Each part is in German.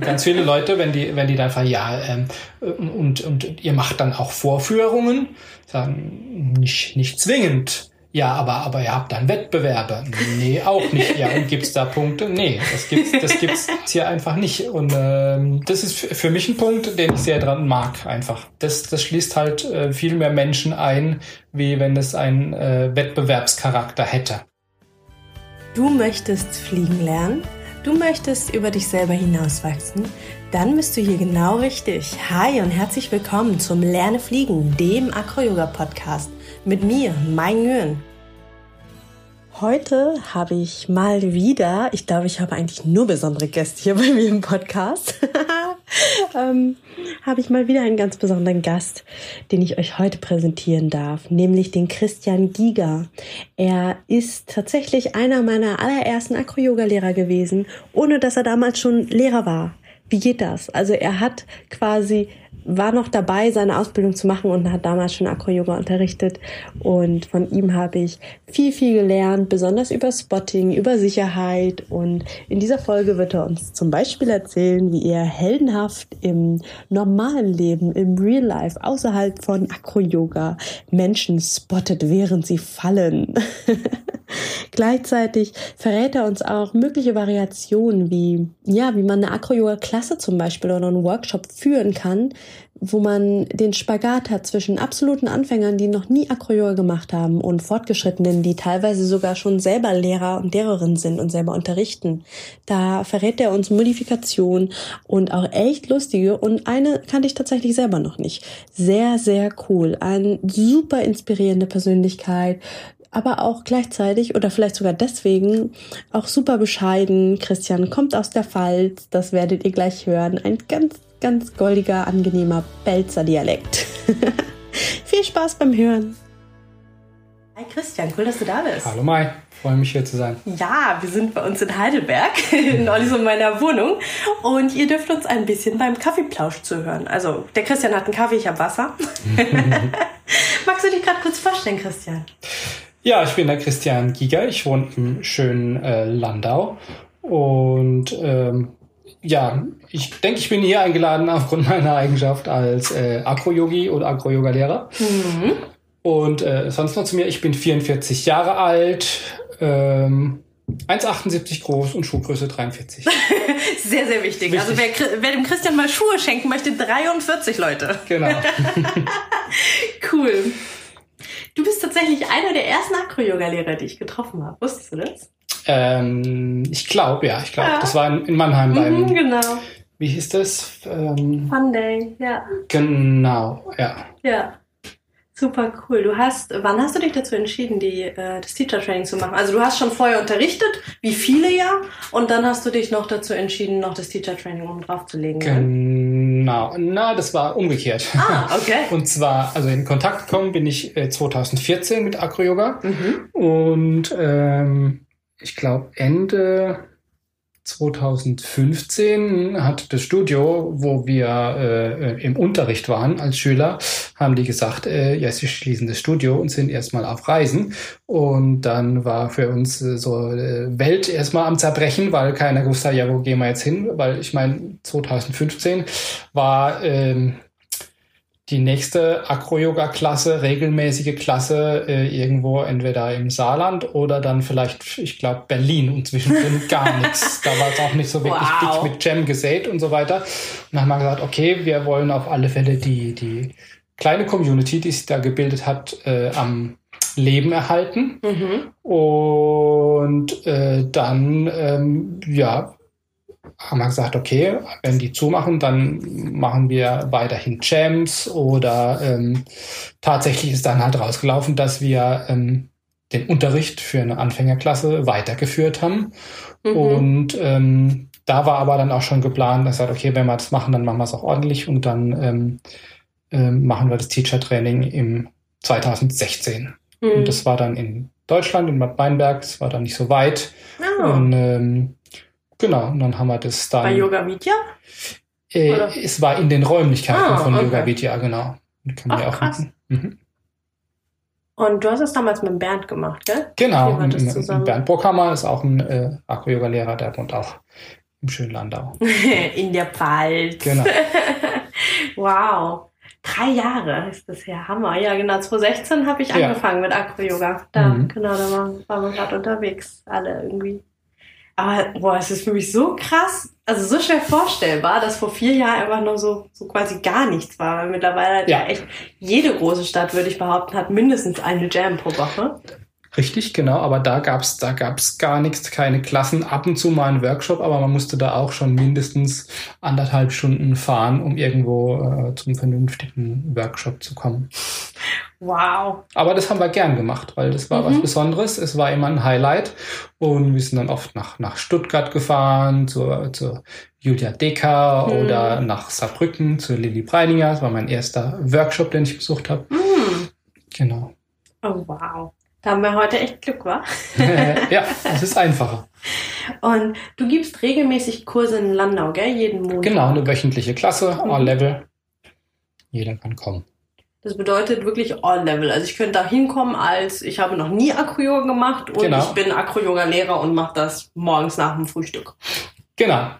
Ganz viele Leute, wenn die, wenn die dann fragen, ja, ähm, und, und ihr macht dann auch Vorführungen, sagen, nicht, nicht zwingend. Ja, aber, aber ihr habt dann Wettbewerbe. Nee, auch nicht. Ja, und gibt's da Punkte? Nee, das gibt's, das gibt's hier einfach nicht. Und ähm, das ist für mich ein Punkt, den ich sehr dran mag, einfach. Das, das schließt halt äh, viel mehr Menschen ein, wie wenn es einen äh, Wettbewerbscharakter hätte. Du möchtest fliegen lernen? Du möchtest über dich selber hinauswachsen? Dann bist du hier genau richtig. Hi und herzlich willkommen zum Lerne Fliegen, dem Acro-Yoga-Podcast mit mir, Mai Nguyen. Heute habe ich mal wieder, ich glaube, ich habe eigentlich nur besondere Gäste hier bei mir im Podcast, ähm, habe ich mal wieder einen ganz besonderen Gast, den ich euch heute präsentieren darf, nämlich den Christian Giga. Er ist tatsächlich einer meiner allerersten Acro-Yoga-Lehrer gewesen, ohne dass er damals schon Lehrer war. Wie geht das? Also er hat quasi war noch dabei, seine Ausbildung zu machen und hat damals schon Acro-Yoga unterrichtet. Und von ihm habe ich viel, viel gelernt, besonders über Spotting, über Sicherheit. Und in dieser Folge wird er uns zum Beispiel erzählen, wie er heldenhaft im normalen Leben, im Real Life, außerhalb von Acro-Yoga Menschen spottet, während sie fallen. Gleichzeitig verrät er uns auch mögliche Variationen, wie, ja, wie man eine Acro-Yoga-Klasse zum Beispiel oder einen Workshop führen kann, wo man den Spagat hat zwischen absoluten Anfängern, die noch nie Acro-Yoga gemacht haben und Fortgeschrittenen, die teilweise sogar schon selber Lehrer und Lehrerinnen sind und selber unterrichten. Da verrät er uns Modifikation und auch echt lustige und eine kannte ich tatsächlich selber noch nicht. Sehr, sehr cool. Eine super inspirierende Persönlichkeit, aber auch gleichzeitig oder vielleicht sogar deswegen auch super bescheiden. Christian kommt aus der Pfalz, das werdet ihr gleich hören. Ein ganz ganz goldiger, angenehmer Belzer Dialekt. Viel Spaß beim Hören. Hi Christian, cool, dass du da bist. Hallo Mai, freue mich hier zu sein. Ja, wir sind bei uns in Heidelberg, in Ollis und meiner Wohnung. Und ihr dürft uns ein bisschen beim Kaffeeplausch zuhören. Also, der Christian hat einen Kaffee, ich habe Wasser. Magst du dich gerade kurz vorstellen, Christian? Ja, ich bin der Christian Giger. Ich wohne im schönen äh, Landau und ähm, ja, ich denke, ich bin hier eingeladen aufgrund meiner Eigenschaft als äh, Agro-Yogi oder Agro-Yoga-Lehrer. Mhm. Und äh, sonst noch zu mir, ich bin 44 Jahre alt, ähm, 1,78 groß und Schuhgröße 43. sehr, sehr wichtig. wichtig. Also wer, wer, dem Christian mal Schuhe schenken möchte, 43 Leute. Genau. cool. Du bist tatsächlich einer der ersten Acro-Yoga-Lehrer, die ich getroffen habe. Wusstest du das? Ähm, ich glaube, ja, ich glaube. Ja. Das war in, in Mannheim beim. Mhm, genau. Wie hieß das? Ähm, Fun Day, ja. Genau, ja. Ja. Super cool. Du hast, wann hast du dich dazu entschieden, die, äh, das Teacher Training zu machen? Also du hast schon vorher unterrichtet, wie viele ja, und dann hast du dich noch dazu entschieden, noch das Teacher Training oben drauf zu legen. Genau. Na, das war umgekehrt. Ah, okay. und zwar, also in Kontakt gekommen bin ich äh, 2014 mit Acro Yoga mhm. und ähm, ich glaube, Ende 2015 hat das Studio, wo wir äh, im Unterricht waren als Schüler, haben die gesagt, äh, ja, sie schließen das Studio und sind erstmal auf Reisen. Und dann war für uns äh, so äh, Welt erstmal am Zerbrechen, weil keiner wusste, ja, wo gehen wir jetzt hin? Weil ich meine, 2015 war ähm, die nächste Acro-Yoga-Klasse, regelmäßige Klasse, äh, irgendwo entweder im Saarland oder dann vielleicht, ich glaube, Berlin und zwischendrin gar nichts. Da war es auch nicht so wirklich wow. dick mit Jam gesät und so weiter. Und dann haben wir gesagt, okay, wir wollen auf alle Fälle die, die kleine Community, die sich da gebildet hat, äh, am Leben erhalten. Mhm. Und äh, dann, ähm, ja, haben wir gesagt, okay, wenn die zumachen, dann machen wir weiterhin Jams oder ähm, tatsächlich ist dann halt rausgelaufen, dass wir ähm, den Unterricht für eine Anfängerklasse weitergeführt haben. Mhm. Und ähm, da war aber dann auch schon geplant, dass sagt, okay, wenn wir das machen, dann machen wir es auch ordentlich und dann ähm, machen wir das Teacher-Training im 2016. Mhm. Und das war dann in Deutschland, in Bad Weinberg, das war dann nicht so weit. Oh. Und ähm, Genau, und dann haben wir das dann. Bei Yoga Vidya? Äh, es war in den Räumlichkeiten ah, von okay. Yoga Vidya, genau. Ach, auch krass. Mhm. Und du hast es damals mit Bernd gemacht, gell? Genau, mit Bernd Brockhammer ist auch ein äh, Akro-Yoga-Lehrer, der wohnt auch im schönen Landau. In der Pfalz. Genau. wow. Drei Jahre ist das her. Hammer. Ja, genau. 2016 habe ich Ja. angefangen mit Acro-Yoga. Da, Mhm. genau, da waren, waren wir gerade unterwegs. Alle irgendwie. Aber, boah, es ist für mich so krass, also so schwer vorstellbar, dass vor vier Jahren einfach nur so, so quasi gar nichts war. Weil mittlerweile hat ja. Ja. echt jede große Stadt, würde ich behaupten, hat mindestens eine Jam pro Woche. Richtig, genau, aber da gab's da gab's gar nichts, keine Klassen, ab und zu mal einen Workshop, aber man musste da auch schon mindestens anderthalb Stunden fahren, um irgendwo äh, zum vernünftigen Workshop zu kommen. Wow. Aber das haben wir gern gemacht, weil das war Mhm. was Besonderes. Es war immer ein Highlight. Und wir sind dann oft nach, nach Stuttgart gefahren, zur, zur Julia Decker Mhm. oder nach Saarbrücken, zur Lilly Breininger. Das war mein erster Workshop, den ich besucht habe. Hm. Genau. Oh, wow. Da haben wir heute echt Glück, wa? ja, es ist einfacher. Und du gibst regelmäßig Kurse in Landau, gell? Jeden Monat. Genau, eine wöchentliche Klasse, Mhm. all level. Jeder kann kommen. Das bedeutet wirklich all level. Also ich könnte da hinkommen als, ich habe noch nie Acro-Yoga gemacht und Genau. ich bin Acro-Yoga-Lehrer und mache das morgens nach dem Frühstück. Genau.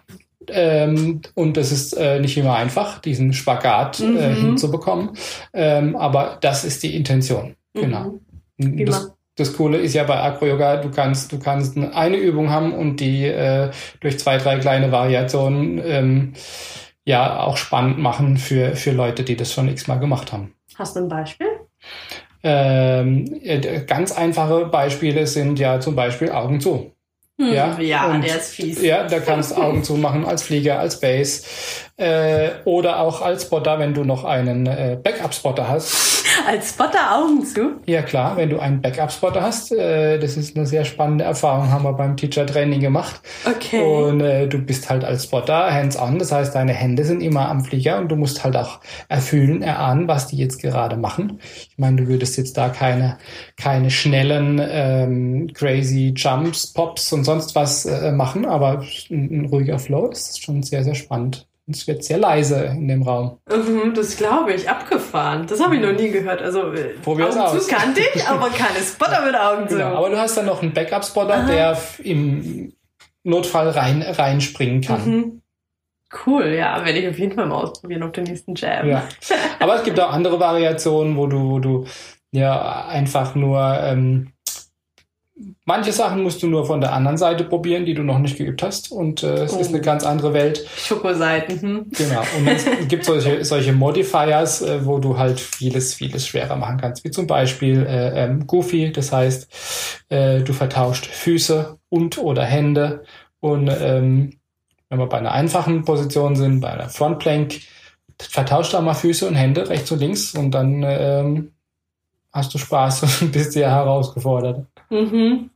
Ähm, und das ist äh, nicht immer einfach, diesen Spagat äh, Mhm. hinzubekommen. Ähm, aber das ist die Intention. Genau. Mhm. Das, Prima. das Coole ist ja bei Acro-Yoga, du kannst, du kannst eine Übung haben und die äh, durch zwei, drei kleine Variationen ähm, ja auch spannend machen für, für Leute, die das schon x-mal gemacht haben. Hast du ein Beispiel? Ähm, äh, ganz einfache Beispiele sind ja zum Beispiel Augen zu. Hm, Ja, ja und- der ist fies. Ja, da kannst du Augen zu machen als Flieger, als Base äh, oder auch als Spotter, wenn du noch einen äh, Backup-Spotter hast. Als Spotter Augen zu. Ja klar, wenn du einen Backup-Spotter hast, äh, das ist eine sehr spannende Erfahrung, haben wir beim Teacher-Training gemacht. Okay. Und äh, du bist halt als Spotter hands-on, das heißt, deine Hände sind immer am Flieger und du musst halt auch erfühlen, erahnen, was die jetzt gerade machen. Ich meine, du würdest jetzt da keine, keine schnellen, ähm, crazy Jumps, Pops und sonst was äh, machen, aber ein, ein ruhiger Flow ist schon sehr, sehr spannend. Es wird sehr leise in dem Raum. Mhm, das glaube ich. Abgefahren. Das habe ich noch nie gehört. Also äh, Probier's Augen aus. zu kannte ich, aber keine Spotter mit Augen zu. Genau. Aber du hast dann noch einen Backup-Spotter, der im Notfall rein, reinspringen kann. Mhm. Cool, ja, werde ich auf jeden Fall mal ausprobieren auf den nächsten Jam. Ja. Aber es gibt auch andere Variationen, wo du, wo du ja einfach nur ähm, manche Sachen musst du nur von der anderen Seite probieren, die du noch nicht geübt hast. Und äh, es Oh. ist eine ganz andere Welt. Schokoseiten. Hm. Genau. Und es gibt solche, solche Modifiers, äh, wo du halt vieles, vieles schwerer machen kannst. Wie zum Beispiel äh, ähm, Goofy. Das heißt, äh, du vertauscht Füße und oder Hände. Und ähm, wenn wir bei einer einfachen Position sind, bei einer Frontplank, vertauscht da mal Füße und Hände rechts und links und dann ähm, hast du Spaß und bist sehr herausgefordert. Mhm.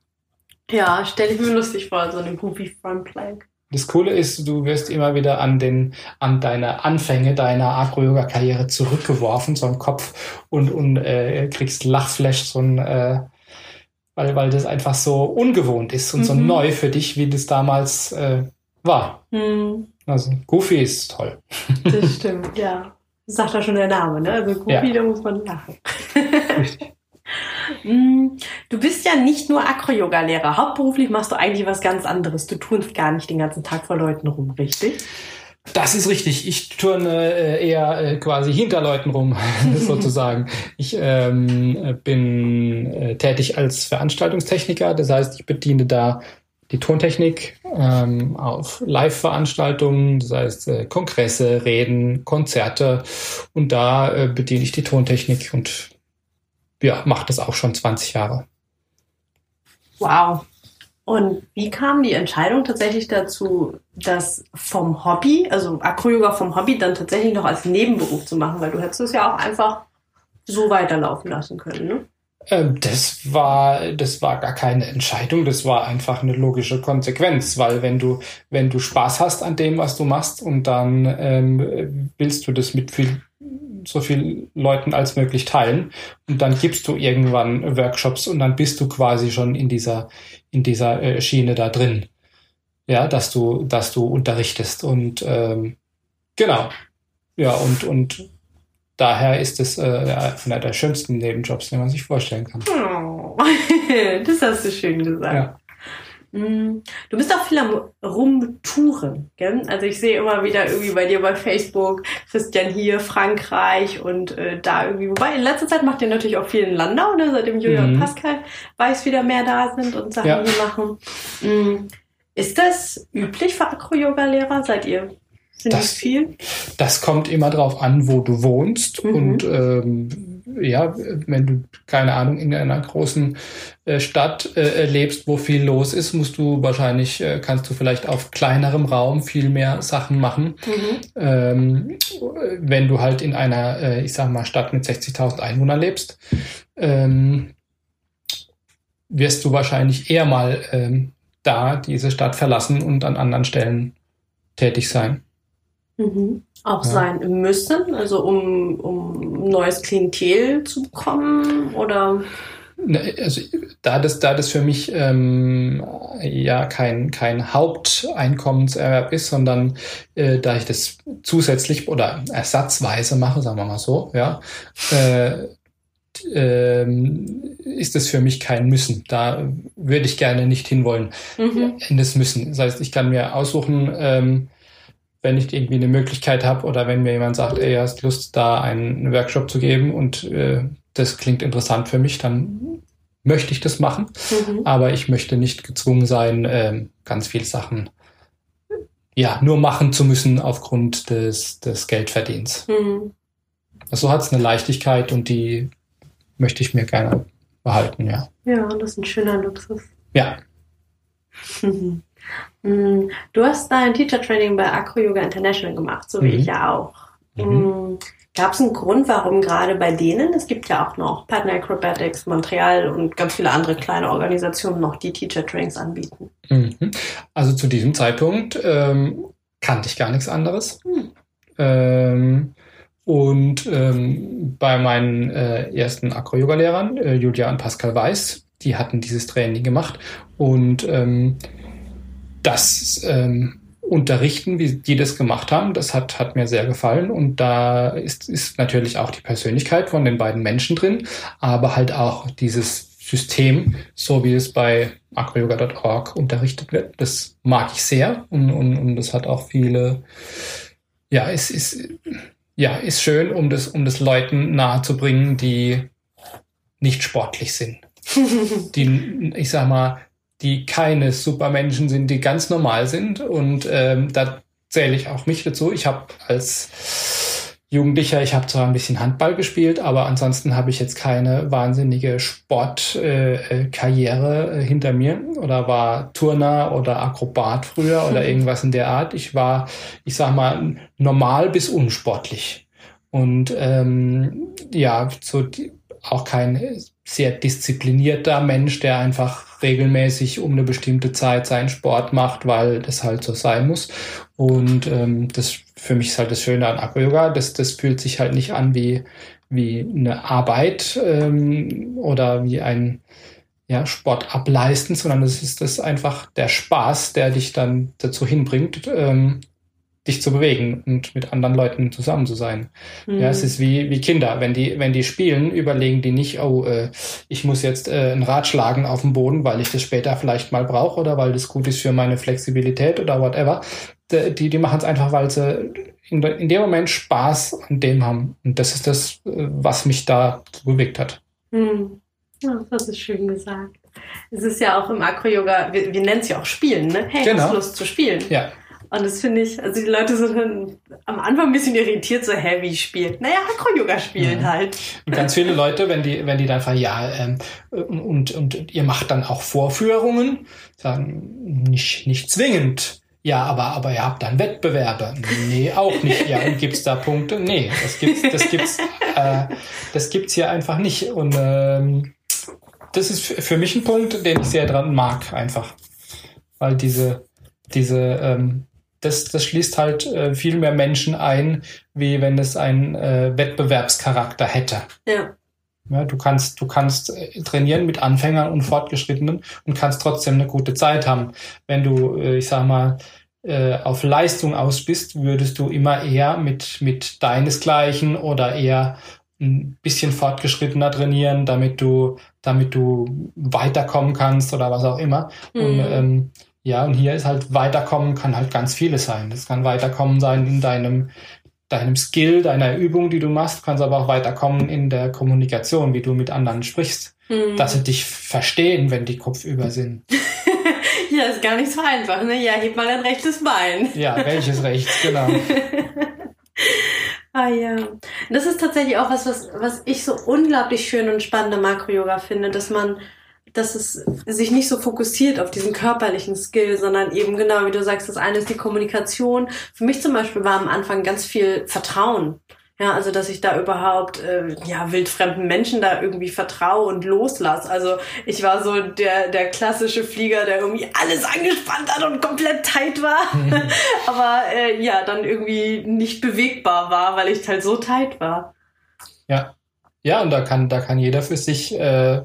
Ja, stelle ich mir lustig vor, so eine Goofy Front Plank. Das Coole ist, du wirst immer wieder an den, an deine Anfänge deiner Acro-Yoga-Karriere zurückgeworfen, so im Kopf und, und äh, kriegst Lachflash, so ein, äh, weil, weil das einfach so ungewohnt ist und so Mhm. neu für dich, wie das damals äh, war. Hm, Also Goofy ist toll. das stimmt, ja. Sagt ja schon der Name, ne? Also Goofy, Ja. da muss man lachen. Richtig. Mm, Du bist ja nicht nur Acro-Yoga-Lehrer. Hauptberuflich machst du eigentlich was ganz anderes. Du turnst gar nicht den ganzen Tag vor Leuten rum, richtig? Das ist richtig. Ich turne äh, eher äh, quasi hinter Leuten rum, sozusagen. Ich ähm, bin äh, tätig als Veranstaltungstechniker. Das heißt, ich bediene da die Tontechnik ähm, auf Live-Veranstaltungen, das heißt äh, Kongresse, Reden, Konzerte. Und da äh, bediene ich die Tontechnik und ja, mache das auch schon 20 Jahre. Wow. Und wie kam die Entscheidung tatsächlich dazu, das vom Hobby, also Acro-Yoga vom Hobby, dann tatsächlich noch als Nebenberuf zu machen? Weil du hättest es ja auch einfach so weiterlaufen lassen können, ne? Ähm, Das war, das war gar keine Entscheidung, das war einfach eine logische Konsequenz, weil wenn du, wenn du Spaß hast an dem, was du machst und dann ähm, willst du das mit viel, so viel Leuten als möglich teilen und dann gibst du irgendwann Workshops und dann bist du quasi schon in dieser, in dieser äh, Schiene da drin. Ja, dass du, dass du unterrichtest und ähm, genau. Ja, und, und daher ist es äh, einer der schönsten Nebenjobs, den man sich vorstellen kann. Oh, das hast du schön gesagt. Ja. Mm, du bist auch viel am Rumtouren, gell? Also ich sehe immer wieder irgendwie bei dir bei Facebook Christian hier, Frankreich und äh, da irgendwie. Wobei in letzter Zeit macht ihr natürlich auch viel in Landau, ne? Seitdem Julia mhm. und Pascal weiß wieder mehr da sind und Sachen ja. machen. Mm, ist das üblich für Acro-Yoga-Lehrer? Seid ihr sind das, viel? Das kommt immer drauf an, wo du wohnst mhm. und ähm, ja, wenn du, keine Ahnung, in einer großen äh, Stadt äh, lebst, wo viel los ist, musst du wahrscheinlich, äh, kannst du vielleicht auf kleinerem Raum viel mehr Sachen machen. Mhm. Ähm, wenn du halt in einer, äh, ich sag mal, Stadt mit 60.000 Einwohnern lebst, ähm, wirst du wahrscheinlich eher mal ähm, da diese Stadt verlassen und an anderen Stellen tätig sein. Mhm. Auch ja. sein müssen, also um, um neues Klientel zu bekommen oder? Also da das, da das für mich ähm, ja kein, kein Haupteinkommenserwerb ist, sondern äh, da ich das zusätzlich oder ersatzweise mache, sagen wir mal so, ja, äh, ähm, ist das für mich kein Müssen. Da würde ich gerne nicht hinwollen mhm. in das Müssen. Das heißt, ich kann mir aussuchen, ähm, wenn ich irgendwie eine Möglichkeit habe oder wenn mir jemand sagt, ey, hast Lust, da einen Workshop zu geben und äh, das klingt interessant für mich, dann möchte ich das machen. Mhm. Aber ich möchte nicht gezwungen sein, äh, ganz viele Sachen ja nur machen zu müssen aufgrund des, des Geldverdienens. Mhm. Also hat es eine Leichtigkeit und die möchte ich mir gerne behalten, ja. Ja, das ist ein schöner Luxus. Ja. Mm, du hast dein Teacher Training bei Acro Yoga International gemacht, so wie mhm. ich ja auch. Mhm. Mm, Gab es einen Grund, warum gerade bei denen? Es gibt ja auch noch Partner Acrobatics, Montreal und ganz viele andere kleine Organisationen noch, die Teacher Trainings anbieten. Mhm. Also zu diesem Zeitpunkt ähm, kannte ich gar nichts anderes. Mhm. Ähm, und ähm, bei meinen äh, ersten Acro-Yoga-Lehrern, äh, Julia und Pascal Weiß, die hatten dieses Training gemacht und ähm, das ähm, Unterrichten, wie die das gemacht haben, das hat, hat mir sehr gefallen. Und da ist, ist natürlich auch die Persönlichkeit von den beiden Menschen drin, aber halt auch dieses System, so wie es bei acroyoga.org unterrichtet wird. Das mag ich sehr und, und, und das hat auch viele, ja, es ist, ja, ist schön, um das, um das Leuten nahezubringen, die nicht sportlich sind. die, ich sag mal, die keine Supermenschen sind, die ganz normal sind. Und ähm, da zähle ich auch mich dazu. Ich habe als Jugendlicher, ich habe zwar ein bisschen Handball gespielt, aber ansonsten habe ich jetzt keine wahnsinnige Sportkarriere äh, äh, hinter mir oder war Turner oder Akrobat früher oder irgendwas in der Art. Ich war, ich sag mal, normal bis unsportlich. Und ähm, ja, so die, auch kein sehr disziplinierter Mensch, der einfach regelmäßig um eine bestimmte Zeit seinen Sport macht, weil das halt so sein muss. Und ähm, das für mich ist halt das Schöne an Acro-Yoga, das, das fühlt sich halt nicht an wie, wie eine Arbeit ähm, oder wie ein ja, Sport ableisten, sondern es ist das einfach der Spaß, der dich dann dazu hinbringt, ähm, dich zu bewegen und mit anderen Leuten zusammen zu sein. Mhm. Ja, es ist wie, wie Kinder. Wenn die, wenn die spielen, überlegen die nicht, oh, äh, ich muss jetzt äh, ein Rad schlagen auf dem Boden, weil ich das später vielleicht mal brauche oder weil das gut ist für meine Flexibilität oder whatever. Die, die machen es einfach, weil sie in, in dem Moment Spaß an dem haben. Und das ist das, äh, was mich da bewegt hat. Mhm. Ja, das ist schön gesagt. Es ist ja auch im Acro-Yoga, wir, wir nennen es ja auch Spielen, ne? Hey, genau. hast Lust zu spielen? Ja. Und das finde ich, also die Leute sind dann am Anfang ein bisschen irritiert, so, hä, wie spielt? Naja, Acro-Yoga spielen ja. halt. Und ganz viele Leute, wenn die, wenn die dann fragen, ja, ähm, und, und ihr macht dann auch Vorführungen, sagen, nicht, nicht zwingend. Ja, aber, aber ihr habt dann Wettbewerbe. Nee, auch nicht. Ja, und gibt's da Punkte? Nee, das gibt's, das gibt's, äh, das gibt's hier einfach nicht. Und ähm, das ist für mich ein Punkt, den ich sehr dran mag, einfach. Weil diese, diese ähm, das, das schließt halt äh, viel mehr Menschen ein, wie wenn es einen äh, Wettbewerbscharakter hätte. Ja. ja. Du kannst, du kannst äh, trainieren mit Anfängern und Fortgeschrittenen und kannst trotzdem eine gute Zeit haben. Wenn du, äh, ich sag mal, äh, auf Leistung aus bist, würdest du immer eher mit, mit deinesgleichen oder eher ein bisschen fortgeschrittener trainieren, damit du, damit du weiterkommen kannst oder was auch immer. Mhm. Und ähm, ja, und hier ist halt weiterkommen kann halt ganz vieles sein. Das kann weiterkommen sein in deinem deinem Skill, deiner Übung, die du machst, kannst aber auch weiterkommen in der Kommunikation, wie du mit anderen sprichst. Mhm. Dass sie dich verstehen, wenn die kopfüber sind. ja, ist gar nicht so einfach, ne? Ja, heb mal dein rechtes Bein. ja, welches rechts, genau. ah ja. Das ist tatsächlich auch was, was, was ich so unglaublich schön und spannend am Makro-Yoga finde, dass man dass es sich nicht so fokussiert auf diesen körperlichen Skill, sondern eben genau, wie du sagst, das eine ist die Kommunikation. Für mich zum Beispiel war am Anfang ganz viel Vertrauen. Ja, also dass ich da überhaupt äh, ja wildfremden Menschen da irgendwie vertraue und loslasse. Also ich war so der der klassische Flieger, der irgendwie alles angespannt hat und komplett tight war, mhm. aber äh, ja dann irgendwie nicht bewegbar war, weil ich halt so tight war. Ja, ja und da kann da kann jeder für sich äh,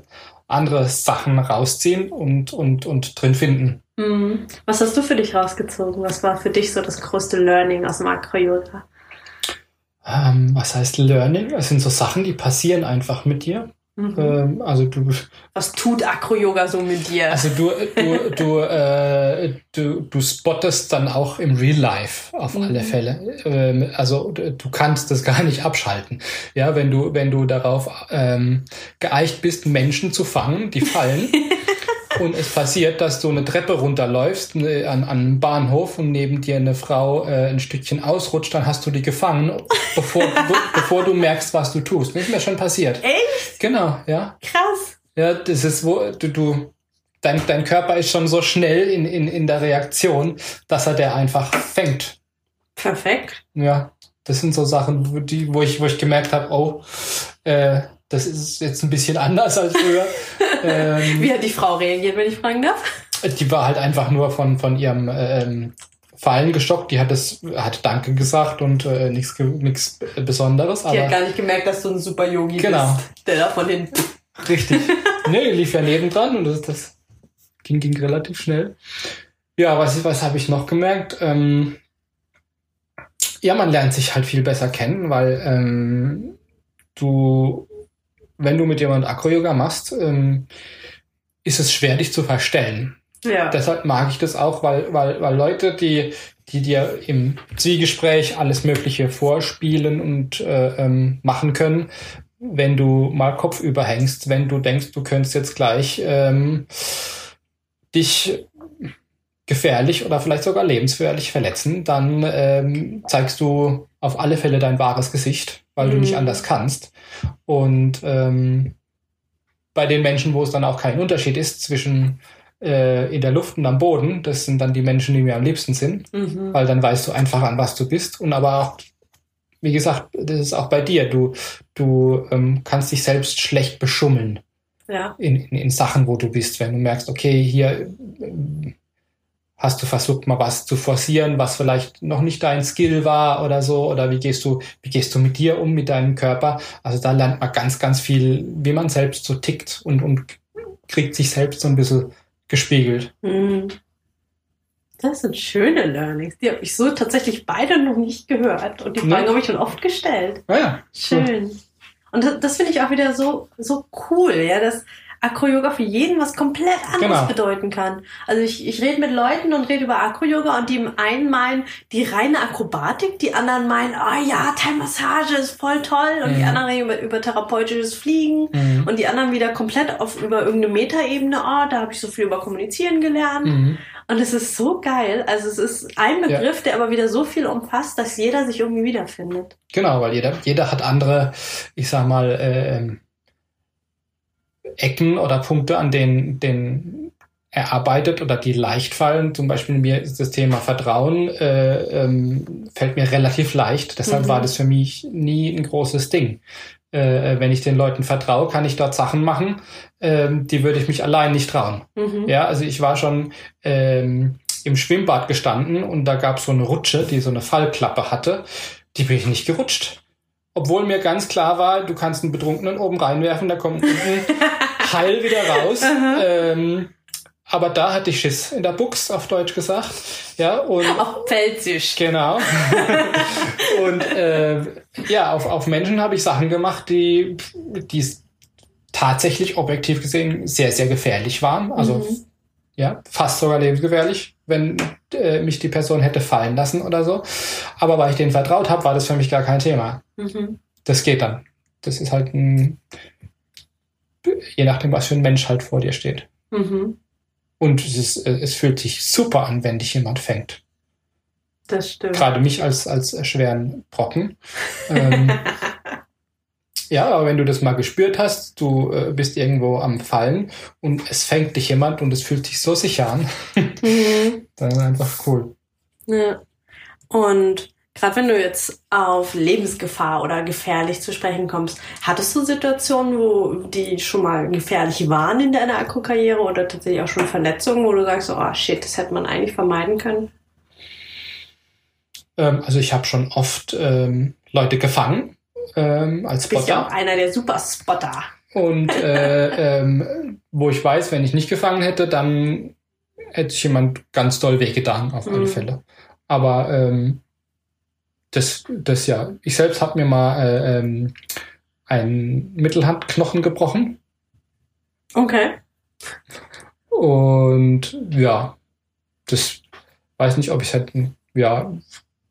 andere Sachen rausziehen und, und, und drin finden. Mhm. Was hast du für dich rausgezogen? Was war für dich so das größte Learning aus dem Acro-Yoga? Ähm, was heißt Learning? Es sind so Sachen, die passieren einfach mit dir. Mhm. Ähm, also du. Was tut Acro-Yoga so mit dir? Also du, du, du, äh, du, du spottest dann auch im Real Life auf mhm. alle Fälle. Ähm, also du kannst das gar nicht abschalten. Ja, wenn du, wenn du darauf ähm, geeicht bist, Menschen zu fangen, die fallen. und es passiert, dass du eine Treppe runterläufst ne, an, an einem Bahnhof und neben dir eine Frau äh, ein Stückchen ausrutscht, dann hast du die gefangen, bevor, be, bevor du merkst, was du tust. Das ist mir schon passiert. Echt? Genau, ja. Krass. Ja, das ist wo du, du dein, dein Körper ist schon so schnell in, in, in der Reaktion, dass er der einfach fängt. Perfekt. Ja, das sind so Sachen, wo, die, wo ich, wo ich gemerkt habe, oh, äh, das ist jetzt ein bisschen anders als früher. ähm, Wie hat die Frau reagiert, wenn ich fragen darf? Die war halt einfach nur von, von ihrem ähm, Fallen geschockt. Die hat das, hat Danke gesagt und äh, nichts nichts Besonderes. Die aber, hat gar nicht gemerkt, dass du ein super Yogi genau. bist, der da von hinten. Richtig. nee, lief ja nebendran und das, das ging, ging relativ schnell. Ja, was, was habe ich noch gemerkt? Ähm, ja, man lernt sich halt viel besser kennen, weil ähm, du wenn du mit jemandem Acro-Yoga machst, ähm, ist es schwer, dich zu verstellen. Ja. Deshalb mag ich das auch, weil, weil, weil Leute, die, die dir im Zwiegespräch alles Mögliche vorspielen und äh, ähm, machen können, wenn du mal Kopf überhängst, wenn du denkst, du könntest jetzt gleich ähm, dich gefährlich oder vielleicht sogar lebensgefährlich verletzen, dann ähm, zeigst du auf alle Fälle dein wahres Gesicht, weil mhm. du nicht mhm. anders kannst. Und ähm, bei den Menschen, wo es dann auch kein Unterschied ist zwischen äh, in der Luft und am Boden, das sind dann die Menschen, die mir am liebsten sind, mhm. weil dann weißt du einfach, an was du bist. Und aber auch, wie gesagt, das ist auch bei dir. Du, du ähm, kannst dich selbst schlecht beschummeln. Ja. In, in, in Sachen, wo du bist, wenn du merkst, okay, hier Hast du versucht, mal was zu forcieren, was vielleicht noch nicht dein Skill war oder so? Oder wie gehst du, wie gehst du mit dir um, mit deinem Körper? Also da lernt man ganz, ganz viel, wie man selbst so tickt und, und kriegt sich selbst so ein bisschen gespiegelt. Mhm. Das sind schöne Learnings. Die habe ich so tatsächlich beide noch nicht gehört. Und die Fragen ja. habe ich schon oft gestellt. Ah ja, Schön. Cool. Und das, das finde ich auch wieder so, so cool, ja, dass Acro-Yoga für jeden was komplett anderes genau. bedeuten kann. Also ich, ich rede mit Leuten und rede über Acro-Yoga und die einen meinen die reine Akrobatik, die anderen meinen, oh ja, Thai-Massage ist voll toll und mhm. die anderen reden über, über therapeutisches Fliegen mhm. und die anderen wieder komplett auf über irgendeine Metaebene, oh, da habe ich so viel über Kommunizieren gelernt. Mhm. Und es ist so geil. Also es ist ein Begriff, ja. der aber wieder so viel umfasst, dass jeder sich irgendwie wiederfindet. Genau, weil jeder, jeder hat andere, ich sag mal, äh, Ecken oder Punkte, an denen, denen er arbeitet oder die leicht fallen. Zum Beispiel mir ist das Thema Vertrauen äh, ähm, fällt mir relativ leicht. Deshalb mhm. war das für mich nie ein großes Ding. Äh, wenn ich den Leuten vertraue, kann ich dort Sachen machen, ähm, die würde ich mich allein nicht trauen. Mhm. Ja, also ich war schon ähm, im Schwimmbad gestanden und da gab es so eine Rutsche, die so eine Fallklappe hatte. Die bin ich nicht gerutscht. Obwohl mir ganz klar war, du kannst einen Betrunkenen oben reinwerfen, da kommt unten heil wieder raus. ähm, aber da hatte ich Schiss in der Buchs, auf Deutsch gesagt. Ja, und auf Pfälzisch. Genau. und äh, ja, auf, auf Menschen habe ich Sachen gemacht, die, die tatsächlich objektiv gesehen sehr, sehr gefährlich waren. Also mhm. ja, fast sogar lebensgefährlich, wenn äh, mich die Person hätte fallen lassen oder so. Aber weil ich denen vertraut habe, war das für mich gar kein Thema. Mhm. Das geht dann. Das ist halt ein, je nachdem, was für ein Mensch halt vor dir steht. Mhm. Und es, ist, äh, es fühlt sich super an, wenn dich jemand fängt. Das stimmt. Gerade mich als, als schweren Brocken. ähm, ja, aber wenn du das mal gespürt hast, du äh, bist irgendwo am Fallen und es fängt dich jemand und es fühlt sich so sicher an, mhm. dann ist einfach cool. Ja. Und Gerade wenn du jetzt auf Lebensgefahr oder gefährlich zu sprechen kommst, hattest du Situationen, wo die schon mal gefährlich waren in deiner Akku-Karriere oder tatsächlich auch schon Verletzungen, wo du sagst, oh shit, das hätte man eigentlich vermeiden können? Ähm, also ich habe schon oft ähm, Leute gefangen ähm, als Spotter. Du bist ja auch einer der Super-Spotter. Und äh, ähm, wo ich weiß, wenn ich nicht gefangen hätte, dann hätte sich jemand ganz doll wehgetan, auf alle mhm. Fälle. Aber ähm, das, das ja. Ich selbst habe mir mal äh, ähm, einen Mittelhandknochen gebrochen. Okay. Und ja, das weiß nicht, ob ich es hätte ja,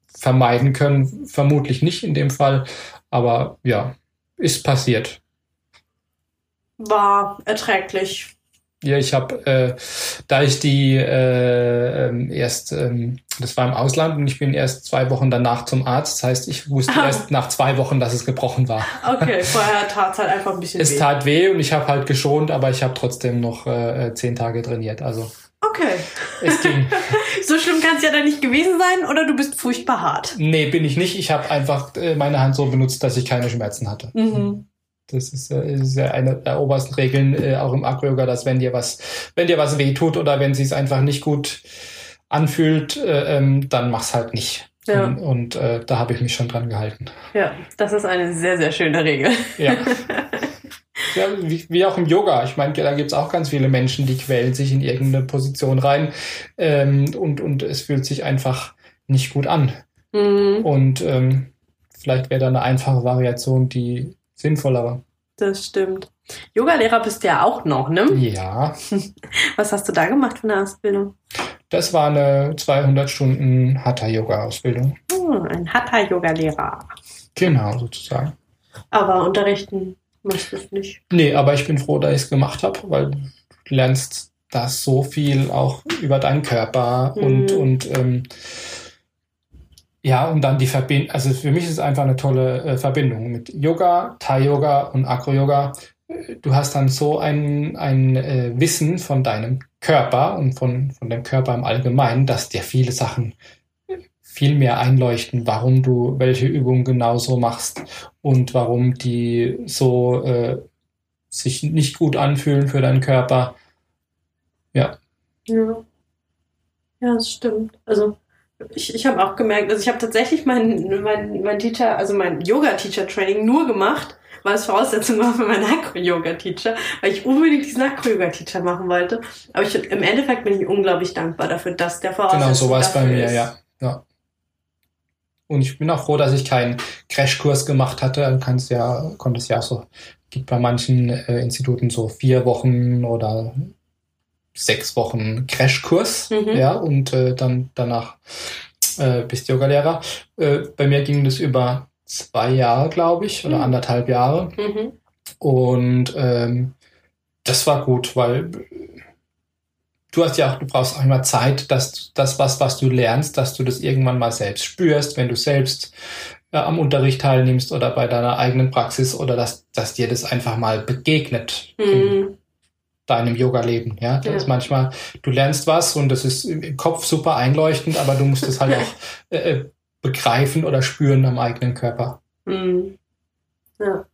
vermeiden können. Vermutlich nicht in dem Fall. Aber ja, ist passiert. War erträglich. Ja, ich habe, äh, da ich die äh, ähm, erst, ähm, das war im Ausland und ich bin erst zwei Wochen danach zum Arzt. Das heißt, ich wusste ah. erst nach zwei Wochen, dass es gebrochen war. Okay, vorher tat es halt einfach ein bisschen es weh. Es tat weh und ich habe halt geschont, aber ich habe trotzdem noch äh, zehn Tage trainiert. Also Okay. Es ging. so schlimm kann es ja dann nicht gewesen sein oder du bist furchtbar hart? Nee, bin ich nicht. Ich habe einfach äh, meine Hand so benutzt, dass ich keine Schmerzen hatte. Mhm. Das ist, äh, ist ja eine der obersten Regeln äh, auch im Acro-Yoga, dass wenn dir was, wenn dir was wehtut oder wenn sie es einfach nicht gut anfühlt, äh, ähm, dann mach's halt nicht. Ja. Und, und äh, da habe ich mich schon dran gehalten. Ja, das ist eine sehr, sehr schöne Regel. Ja. ja wie, wie auch im Yoga. Ich meine, da gibt's auch ganz viele Menschen, die quälen sich in irgendeine Position rein ähm, und, und es fühlt sich einfach nicht gut an. Mhm. Und ähm, vielleicht wäre da eine einfache Variation, die sinnvoller war. Das stimmt. Yogalehrer bist du ja auch noch, ne? Ja. Was hast du da gemacht für eine Ausbildung? Das war eine 200 Stunden Hatha-Yoga-Ausbildung. Oh, ein Hatha-Yoga-Lehrer. Genau, sozusagen. Aber unterrichten machst du es nicht? Nee, aber ich bin froh, dass ich es gemacht habe, weil du lernst da so viel auch über deinen Körper mhm. und, und ähm, ja, und dann die Verbindung, also für mich ist es einfach eine tolle äh, Verbindung mit Yoga, Thai-Yoga und Acro-Yoga. Du hast dann so ein, ein äh, Wissen von deinem Körper und von, von dem Körper im Allgemeinen, dass dir viele Sachen viel mehr einleuchten, warum du welche Übungen genauso machst und warum die so äh, sich nicht gut anfühlen für deinen Körper. Ja. Ja. Ja, das stimmt. Also ich, ich habe auch gemerkt, also ich habe tatsächlich mein, mein, mein Teacher, also mein Yoga-Teacher-Training nur gemacht, weil es Voraussetzung war für meinen Acro-Yoga-Teacher, weil ich unbedingt diesen Acro-Yoga-Teacher machen wollte. Aber ich, im Endeffekt bin ich unglaublich dankbar dafür, dass der Voraussetzung Genau, so war es bei mir, ist. ja. ja. Und ich bin auch froh, dass ich keinen Crashkurs gemacht hatte. Du kannst ja, konntest ja so, gibt bei manchen äh, Instituten so vier Wochen oder sechs Wochen Crashkurs, mhm. ja, und äh, dann danach äh, bist Yogalehrer. Äh, bei mir ging das über zwei Jahre, glaube ich, oder mhm. anderthalb Jahre. Mhm. Und ähm, das war gut, weil du hast ja auch, du brauchst auch immer Zeit, dass das, was, was du lernst, dass du das irgendwann mal selbst spürst, wenn du selbst äh, am Unterricht teilnimmst oder bei deiner eigenen Praxis oder dass, dass dir das einfach mal begegnet. Mhm deinem Yoga-Leben. Ja, das ja. ist manchmal, du lernst was und das ist im Kopf super einleuchtend, aber du musst es halt auch äh, äh, begreifen oder spüren am eigenen Körper. Mhm. Ja.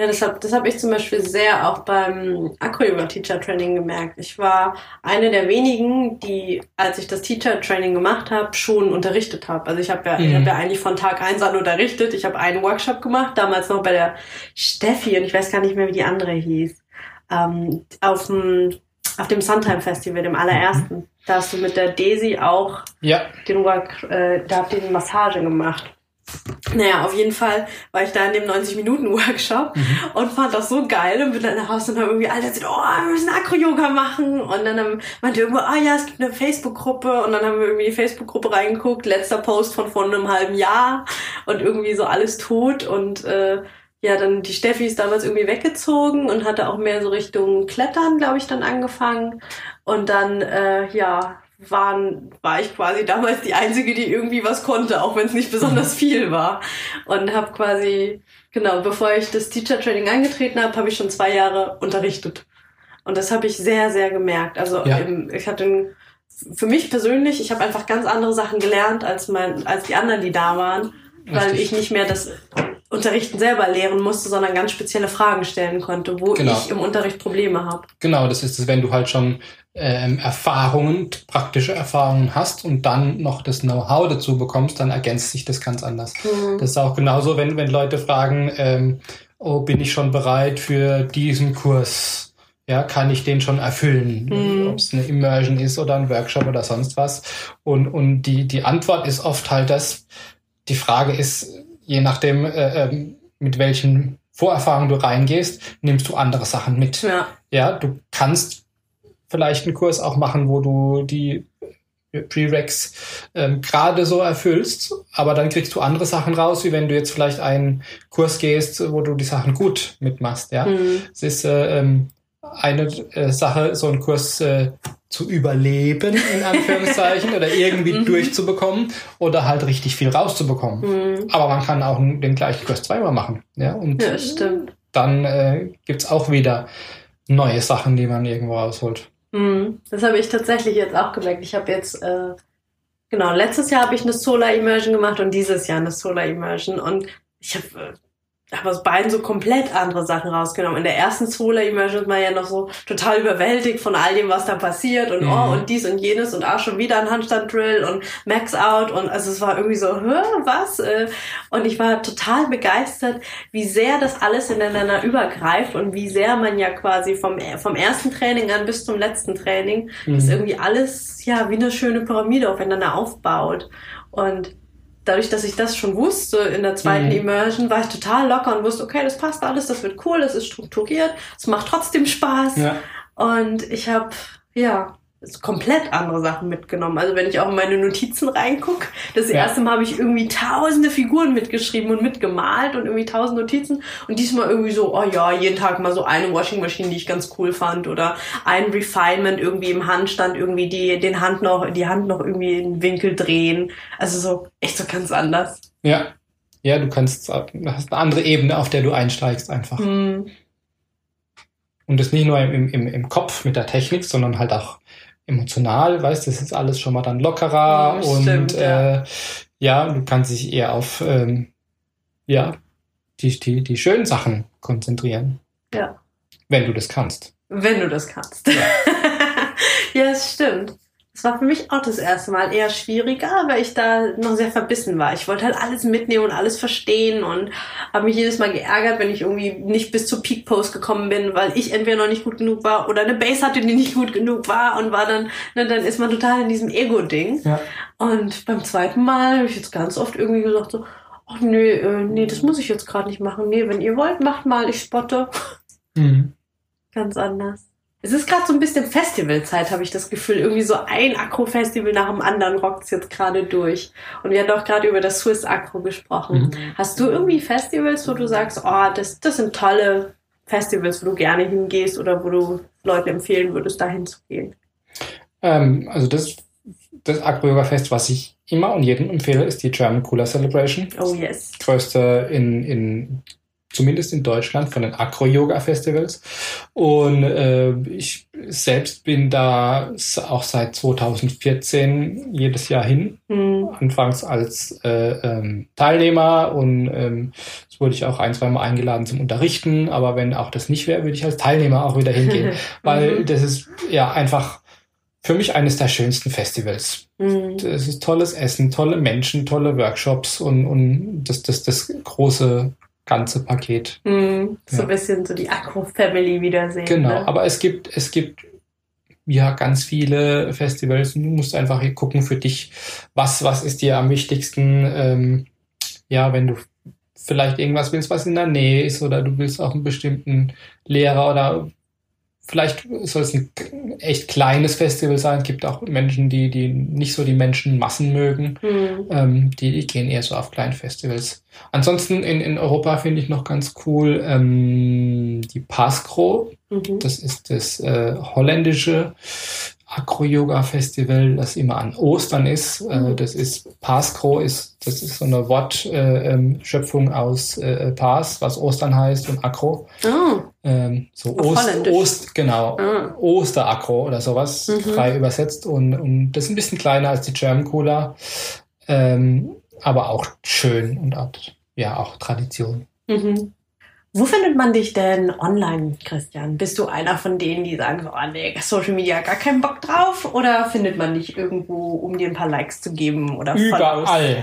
Ja, das habe das hab ich zum Beispiel sehr auch beim Acro-Yoga-Teacher-Training gemerkt. Ich war eine der wenigen, die, als ich das Teacher-Training gemacht habe, schon unterrichtet habe. Also ich habe ja, mhm. ich hab ja eigentlich von Tag eins an unterrichtet. Ich habe einen Workshop gemacht, damals noch bei der Steffi und ich weiß gar nicht mehr, wie die andere hieß ähm, auf dem Auf dem Suntime Festival, dem allerersten. Mhm. Da hast du mit der Daisy auch ja. den Work, äh, da habt ihr die Massage gemacht. Naja, auf jeden Fall war ich da in dem 90-Minuten-Workshop mhm. und fand das so geil und bin dann nach Hause und habe irgendwie alle gesagt, oh, wir müssen Akro-Yoga machen. Und dann haben, meinte irgendwo, ah ja, es gibt eine Facebook-Gruppe und dann haben wir irgendwie die Facebook-Gruppe reingeguckt, letzter Post von vor einem halben Jahr und irgendwie so alles tot und äh, ja, dann die Steffi ist damals irgendwie weggezogen und hatte auch mehr so Richtung Klettern, glaube ich, dann angefangen. Und dann, äh, ja, waren, war ich quasi damals die Einzige, die irgendwie was konnte, auch wenn es nicht besonders viel war. Und habe quasi, genau, bevor ich das Teacher Training angetreten habe, habe ich schon zwei Jahre unterrichtet. Und das habe ich sehr, sehr gemerkt. Also ja. im, ich hatte ein, für mich persönlich, ich habe einfach ganz andere Sachen gelernt als mein, als die anderen, die da waren, weil Richtig. ich nicht mehr das Unterrichten selber lehren musste, sondern ganz spezielle Fragen stellen konnte, wo genau. ich im Unterricht Probleme habe. Genau, das ist es, wenn du halt schon ähm, Erfahrungen, praktische Erfahrungen hast und dann noch das Know-how dazu bekommst, dann ergänzt sich das ganz anders. Mhm. Das ist auch genauso, wenn, wenn Leute fragen, ähm, oh, bin ich schon bereit für diesen Kurs? Ja, kann ich den schon erfüllen? Mhm. Ob es eine Immersion ist oder ein Workshop oder sonst was. Und, und die, die Antwort ist oft halt das, die Frage ist, je nachdem, äh, äh, mit welchen Vorerfahrungen du reingehst, nimmst du andere Sachen mit. Ja. ja, du kannst vielleicht einen Kurs auch machen, wo du die Prereqs ähm, gerade so erfüllst, aber dann kriegst du andere Sachen raus, wie wenn du jetzt vielleicht einen Kurs gehst, wo du die Sachen gut mitmachst. Ja, mhm. es ist äh, ähm, eine äh, Sache, so einen Kurs äh, zu überleben, in Anführungszeichen, oder irgendwie mhm. durchzubekommen oder halt richtig viel rauszubekommen. Mhm. Aber man kann auch den gleichen Kurs zweimal machen. Ja, und ja, stimmt. dann äh, gibt's auch wieder neue Sachen, die man irgendwo rausholt. Mhm. Das habe ich tatsächlich jetzt auch gemerkt. Ich habe jetzt, äh, genau, letztes Jahr habe ich eine Solar Immersion gemacht und dieses Jahr eine Solar Immersion. Und ich habe habe aus beiden so komplett andere Sachen rausgenommen. In der ersten Solar Immersion war ja noch so total überwältigt von all dem, was da passiert und oh, mhm. oh und dies und jenes und auch schon wieder ein Handstand Drill und Max Out und also es war irgendwie so, Hä, was? Äh, und ich war total begeistert, wie sehr das alles ineinander übergreift und wie sehr man ja quasi vom, vom ersten Training an bis zum letzten Training mhm. das irgendwie alles ja wie eine schöne Pyramide aufeinander aufbaut. Und dadurch, dass ich das schon wusste in der zweiten mhm. Immersion, war ich total locker und wusste, okay, das passt alles, das wird cool, das ist strukturiert, es macht trotzdem Spaß. Ja. Und ich habe, ja, komplett andere Sachen mitgenommen. Also wenn ich auch in meine Notizen reingucke, das ja. erste Mal habe ich irgendwie tausende Figuren mitgeschrieben und mitgemalt und irgendwie tausend Notizen und diesmal irgendwie so, oh ja, jeden Tag mal so eine Washing Machine, die ich ganz cool fand oder ein Refinement irgendwie im Handstand, irgendwie die, den Hand noch, die Hand noch irgendwie in den Winkel drehen. Also so, echt so ganz anders. Ja. Ja, du kannst, hast eine andere Ebene, auf der du einsteigst einfach. Mm. Und das nicht nur im, im, im Kopf mit der Technik, sondern halt auch emotional, weißt, das ist alles schon mal dann lockerer ja, und stimmt, ja. Äh, ja, du kannst dich eher auf ähm, ja die, die, die schönen Sachen konzentrieren. Ja. Wenn du das kannst. Wenn du das kannst. Ja, ja es stimmt. Es war für mich auch das erste Mal eher schwieriger, weil ich da noch sehr verbissen war. Ich wollte halt alles mitnehmen und alles verstehen und habe mich jedes Mal geärgert, wenn ich irgendwie nicht bis zur Peak Post gekommen bin, weil ich entweder noch nicht gut genug war oder eine Base hatte, die nicht gut genug war und war dann, ne, dann ist man total in diesem Ego-Ding. Ja. Und beim zweiten Mal habe ich jetzt ganz oft irgendwie gesagt so, ach nee, äh, nee, das muss ich jetzt gerade nicht machen. Nee, wenn ihr wollt, macht mal, ich spotte. Mhm. Ganz anders. Es ist gerade so ein bisschen Festivalzeit, habe ich das Gefühl. Irgendwie so ein Akro-Festival nach dem anderen rockt jetzt gerade durch. Und wir haben doch gerade über das Swiss Akro gesprochen. Mhm. Hast du irgendwie Festivals, wo du sagst, oh, das, das sind tolle Festivals, wo du gerne hingehst oder wo du Leuten empfehlen würdest, dahin zu gehen? Ähm, also das, das Akro-Yoga-Fest, was ich immer und jedem empfehle, ist die German Cooler Celebration. Oh yes. Größte in, in zumindest in Deutschland, von den Acro-Yoga-Festivals. Und äh, ich selbst bin da auch seit 2014 jedes Jahr hin. Mhm. Anfangs als äh, ähm, Teilnehmer und ähm, es wurde ich auch ein, zwei Mal eingeladen zum Unterrichten. Aber wenn auch das nicht wäre, würde ich als Teilnehmer auch wieder hingehen. weil mhm. das ist ja einfach für mich eines der schönsten Festivals. Mhm. Es ist tolles Essen, tolle Menschen, tolle Workshops und, und das, das, das große ganze Paket. Mm, so ja. ein bisschen so die Akro-Family wiedersehen. Genau, ne? aber es gibt, es gibt ja ganz viele Festivals. Du musst einfach gucken für dich, was, was ist dir am wichtigsten. Ähm, ja, wenn du vielleicht irgendwas willst, was in der Nähe ist, oder du willst auch einen bestimmten Lehrer oder vielleicht soll es ein echt kleines Festival sein. Es gibt auch Menschen, die, die nicht so die Menschenmassen mögen. Mhm. Ähm, die, die gehen eher so auf kleine Festivals. Ansonsten in, in Europa finde ich noch ganz cool ähm, die Pascro. Mhm. Das ist das äh, holländische Acro-Yoga-Festival, das immer an Ostern ist. Äh, mhm. das ist Paskro, ist, das ist so eine Wortschöpfung äh, ähm, aus äh, Pas, was Ostern heißt, und Acro. Oh. Ähm, so Ost, Ost, genau, ah. Oster-Acro oder sowas, mhm. frei übersetzt. Und, und das ist ein bisschen kleiner als die German Cola, ähm, aber auch schön und auch, ja, auch Tradition. Mhm. Wo findet man dich denn online, Christian? Bist du einer von denen, die sagen so, oh nee, Social Media gar keinen Bock drauf? Oder findet man dich irgendwo, um dir ein paar Likes zu geben oder Überall.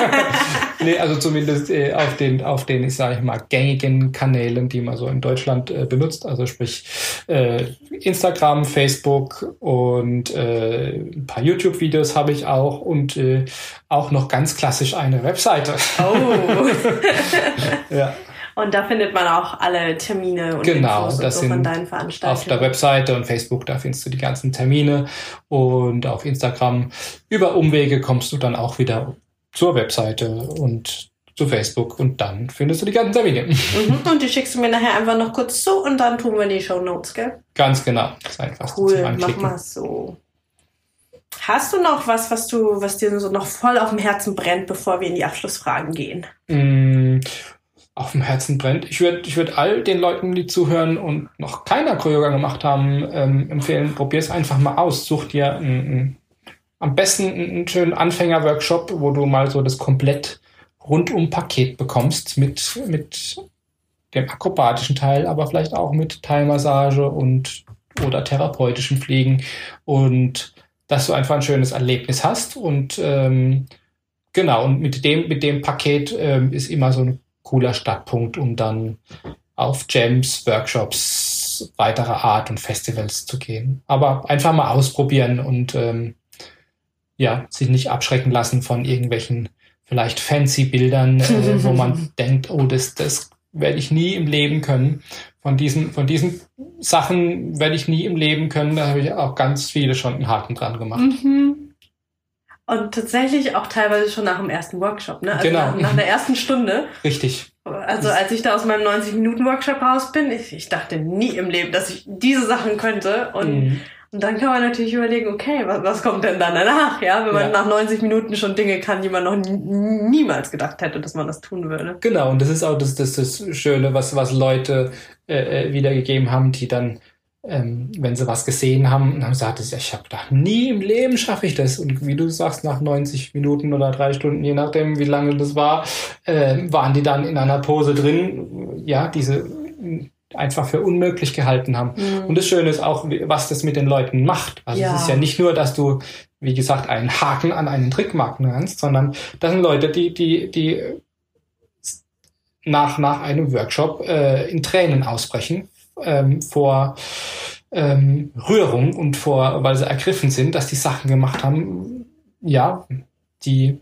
nee, also zumindest äh, auf den, auf den, ich sage mal, gängigen Kanälen, die man so in Deutschland äh, benutzt. Also sprich äh, Instagram, Facebook und äh, ein paar YouTube-Videos habe ich auch und äh, auch noch ganz klassisch eine Webseite. Oh. ja. Und da findet man auch alle Termine und genau, Infos das und so von deinen Veranstaltungen. Auf der Webseite und Facebook, da findest du die ganzen Termine. Und auf Instagram über Umwege kommst du dann auch wieder zur Webseite und zu Facebook und dann findest du die ganzen Termine. Mhm. Und die schickst du mir nachher einfach noch kurz zu und dann tun wir die Show Notes, gell? Ganz genau. Das ist einfach cool, mach mal so. Hast du noch was, was du, was dir so noch voll auf dem Herzen brennt, bevor wir in die Abschlussfragen gehen? Mm, auf dem Herzen brennt. Ich würde ich würd all den Leuten, die zuhören und noch keiner Acro-Yoga gemacht haben, ähm, empfehlen, probier es einfach mal aus. Such dir ein, ein, am besten einen schönen Anfänger-Workshop, wo du mal so das komplett Rundum-Paket bekommst mit, mit dem akrobatischen Teil, aber vielleicht auch mit Teilmassage und oder therapeutischen Pflegen und dass du einfach ein schönes Erlebnis hast und ähm, genau und mit dem mit dem Paket ähm, ist immer so ein cooler Startpunkt, um dann auf Jams, Workshops weiterer Art und Festivals zu gehen. Aber einfach mal ausprobieren und ähm, ja, sich nicht abschrecken lassen von irgendwelchen vielleicht fancy Bildern, äh, wo man denkt, oh, das, das werde ich nie im Leben können. Von diesen, von diesen Sachen werde ich nie im Leben können. Da habe ich auch ganz viele schon einen Haken dran gemacht. Mhm. Und tatsächlich auch teilweise schon nach dem ersten Workshop, ne? Also genau. nach, nach der ersten Stunde. Richtig. Also als ich da aus meinem 90-Minuten-Workshop raus bin, ich, ich, dachte nie im Leben, dass ich diese Sachen könnte. Und, mhm. und dann kann man natürlich überlegen, okay, was, was kommt denn dann danach? Ja, wenn man ja. nach 90 Minuten schon Dinge kann, die man noch niemals gedacht hätte, dass man das tun würde. Genau, und das ist auch das, das, das Schöne, was, was Leute äh, äh wiedergegeben haben, die dann ähm, wenn sie was gesehen haben und haben gesagt, ich habe gedacht, nie im Leben schaffe ich das. Und wie du sagst, nach 90 Minuten oder drei Stunden, je nachdem, wie lange das war, äh, waren die dann in einer Pose drin, ja, diese einfach für unmöglich gehalten haben. Mhm. Und das Schöne ist auch, was das mit den Leuten macht. Also ja. es ist ja nicht nur, dass du, wie gesagt, einen Haken an einen Trick machen kannst, sondern das sind Leute, die, die, die nach, nach einem Workshop äh, in Tränen ausbrechen, ähm, vor ähm, Rührung und vor, weil sie ergriffen sind, dass die Sachen gemacht haben, ja, die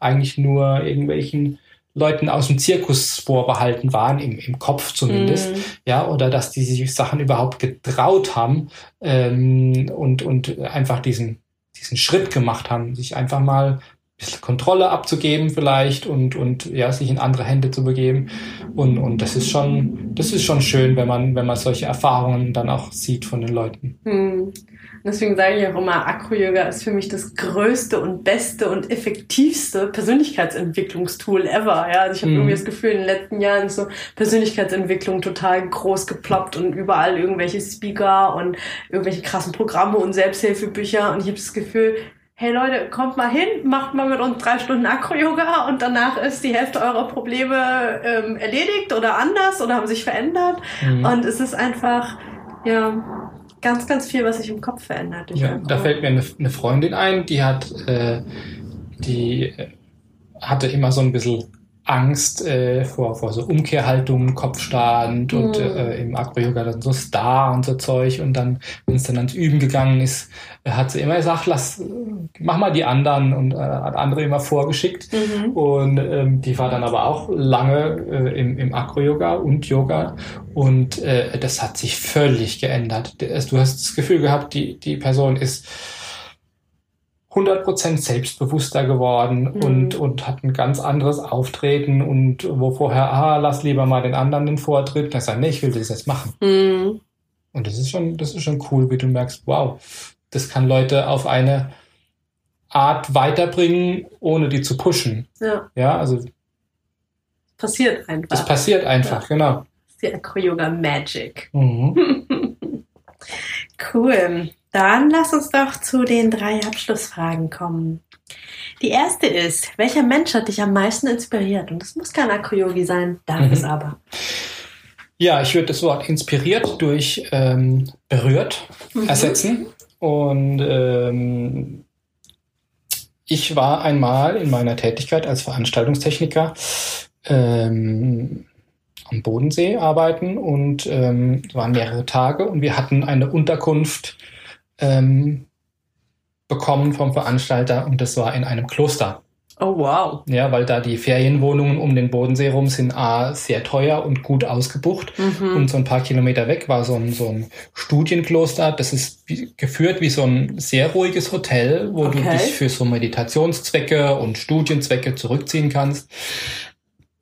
eigentlich nur irgendwelchen Leuten aus dem Zirkus vorbehalten waren, im, im Kopf zumindest, mm. ja, oder dass die sich Sachen überhaupt getraut haben ähm, und, und einfach diesen, diesen Schritt gemacht haben, sich einfach mal bisschen Kontrolle abzugeben vielleicht und, und ja, sich in andere Hände zu begeben. Und, und das ist schon, das ist schon schön, wenn man, wenn man solche Erfahrungen dann auch sieht von den Leuten. Hm. Deswegen sage ich auch immer, Acro-Yoga ist für mich das größte und beste und effektivste Persönlichkeitsentwicklungstool ever. Ja, also ich habe mhm. irgendwie das Gefühl, in den letzten Jahren ist so Persönlichkeitsentwicklung total groß geploppt und überall irgendwelche Speaker und irgendwelche krassen Programme und Selbsthilfebücher. Und ich habe das Gefühl, hey Leute, kommt mal hin, macht mal mit uns drei Stunden Akro-Yoga und danach ist die Hälfte eurer Probleme ähm, erledigt oder anders oder haben sich verändert. Mhm. Und es ist einfach, ja, ganz, ganz viel, was sich im Kopf verändert. Ja, da fällt mir eine, eine, Freundin ein, die hat, äh, die hatte immer so ein bisschen Angst äh, vor, vor so Umkehrhaltungen, Kopfstand Mhm. und äh, im Acro-Yoga dann so Star und so Zeug. Und dann, wenn es dann ans Üben gegangen ist, äh, hat sie immer gesagt, lass, mach mal die anderen und äh, hat andere immer vorgeschickt. Mhm. Und ähm, die war dann aber auch lange äh, im, im Acro-Yoga und Yoga. Und äh, das hat sich völlig geändert. Du hast das Gefühl gehabt, die, die Person ist 100% selbstbewusster geworden Mhm. und, und hat ein ganz anderes Auftreten und wo vorher, ah, lass lieber mal den anderen den Vortritt, dann sagt, nee, ich will das jetzt machen. Mhm. Und das ist schon, das ist schon cool, wie du merkst, wow, das kann Leute auf eine Art weiterbringen, ohne die zu pushen. Ja, Ja, also passiert einfach. das passiert einfach, genau. Das ist die Acro-Yoga Magic. Mhm. Cool. Dann lass uns doch zu den drei Abschlussfragen kommen. Die erste ist, welcher Mensch hat dich am meisten inspiriert? Und das muss kein Acro-Yogi sein, darf Mhm. es aber. Ja, ich würde das Wort inspiriert durch ähm, berührt Mhm. ersetzen. Und ähm, ich war einmal in meiner Tätigkeit als Veranstaltungstechniker ähm, am Bodensee arbeiten und ähm, es waren mehrere Tage und wir hatten eine Unterkunft ähm, bekommen vom Veranstalter und das war in einem Kloster. Oh, wow. Ja, weil da die Ferienwohnungen um den Bodensee rum sind A, sehr teuer und gut ausgebucht. Mhm. Und so ein paar Kilometer weg war so ein, so ein Studienkloster. Das ist geführt wie so ein sehr ruhiges Hotel, wo du Okay. dich für so Meditationszwecke und Studienzwecke zurückziehen kannst.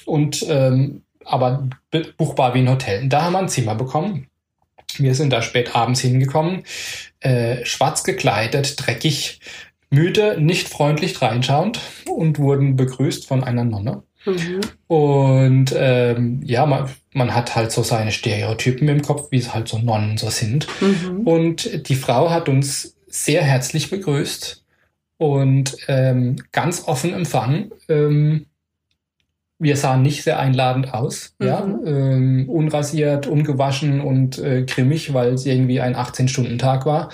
Und ähm, aber be- buchbar wie ein Hotel. Und da haben wir ein Zimmer bekommen. Wir sind da spät abends hingekommen, äh, schwarz gekleidet, dreckig, müde, nicht freundlich reinschauend und wurden begrüßt von einer Nonne. Mhm. Und ähm, ja, man, man hat halt so seine Stereotypen im Kopf, wie es halt so Nonnen so sind. Mhm. Und die Frau hat uns sehr herzlich begrüßt und ähm, ganz offen empfangen. Ähm, wir sahen nicht sehr einladend aus, Mhm. ja, ähm, unrasiert, ungewaschen und äh, grimmig, weil es irgendwie ein 18-Stunden-Tag war.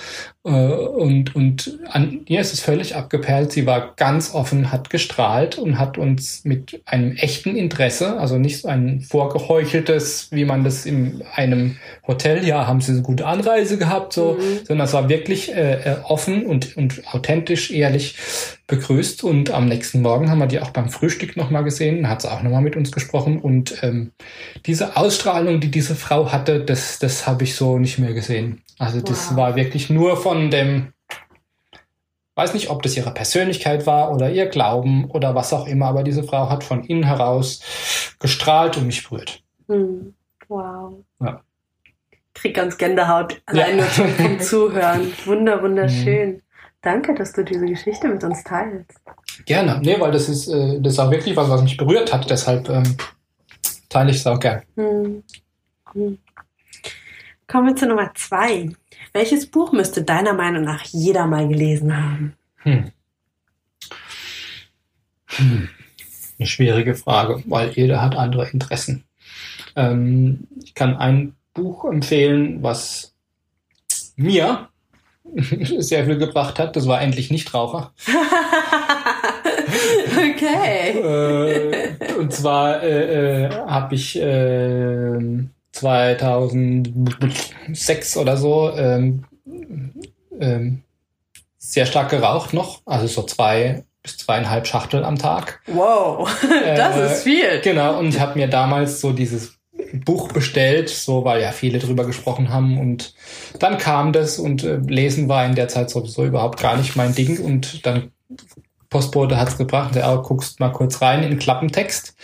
Äh, und und an ihr ist es völlig abgeperlt. Sie war ganz offen, hat gestrahlt und hat uns mit einem echten Interesse, also nicht so ein vorgeheucheltes, wie man das in einem Hotel, ja, haben sie eine gute Anreise gehabt, so, Mhm. sondern es war wirklich äh, äh, offen und, und authentisch, ehrlich begrüßt. Und am nächsten Morgen haben wir die auch beim Frühstück nochmal gesehen, hat sie auch nochmal mit uns gesprochen. Und ähm, diese Ausstrahlung, die diese Frau hatte, das, das habe ich so nicht mehr gesehen. Also das Wow. war wirklich nur von dem, weiß nicht, ob das ihre Persönlichkeit war oder ihr Glauben oder was auch immer, aber diese Frau hat von innen heraus gestrahlt und mich berührt. Mhm. Wow. Ja. Krieg ganz Gänsehaut, allein Ja. nur zum, vom Zuhören. Wunder, wunderschön. Danke, dass du diese Geschichte mit uns teilst. Gerne. Nee, weil das ist, äh, das ist auch wirklich was, was mich berührt hat. Deshalb ähm, teile ich es auch gern. Hm. Hm. Kommen wir zu Nummer zwei. Welches Buch müsste deiner Meinung nach jeder mal gelesen haben? Hm. Hm. Eine schwierige Frage, weil jeder hat andere Interessen. Ähm, ich kann ein Buch empfehlen, was mir sehr viel gebracht hat. Das war endlich Nichtraucher. okay. äh, und zwar äh, äh, habe ich äh, 2006 oder so ähm, ähm, sehr stark geraucht noch, also so zwei bis zweieinhalb Schachteln am Tag. Wow, das Äh, ist viel. Genau, und ich habe mir damals so dieses Buch bestellt, so weil ja viele drüber gesprochen haben. Und dann kam das und äh, Lesen war in der Zeit sowieso überhaupt gar nicht mein Ding. Und dann Postbote hat's gebracht, der auch guckst mal kurz rein in Klappentext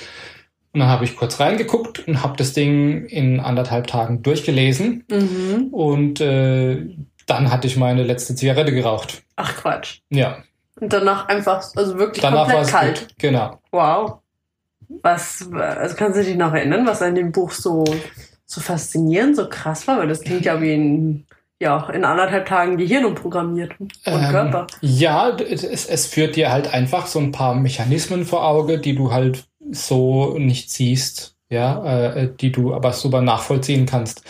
und dann habe ich kurz reingeguckt und habe das Ding in anderthalb Tagen durchgelesen Mhm. und äh, dann hatte ich meine letzte Zigarette geraucht. Ach Quatsch. Ja, Und danach einfach, also wirklich danach war komplett es kalt. gut. Genau. Wow. Was, also kannst du dich noch erinnern, was an dem Buch so, so faszinierend, so krass war? Weil das klingt ja wie ein, ja, in anderthalb Tagen Gehirn umprogrammiert und Ähm, Körper. Ja, es, es führt dir halt einfach so ein paar Mechanismen vor Auge, die du halt so nicht siehst, ja, äh, die du aber super nachvollziehen kannst.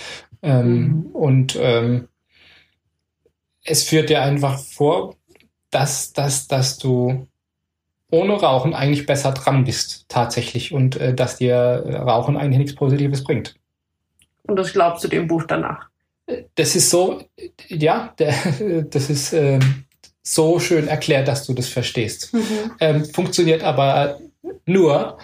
Ähm, Mhm. Und ähm, es führt dir einfach vor, dass, dass, dass du ohne Rauchen eigentlich besser dran bist, tatsächlich. Und äh, dass dir Rauchen eigentlich nichts Positives bringt. Und das glaubst du dem Buch danach? Das ist so, ja, der, das ist äh, so schön erklärt, dass du das verstehst. Mhm. Ähm, funktioniert aber nur,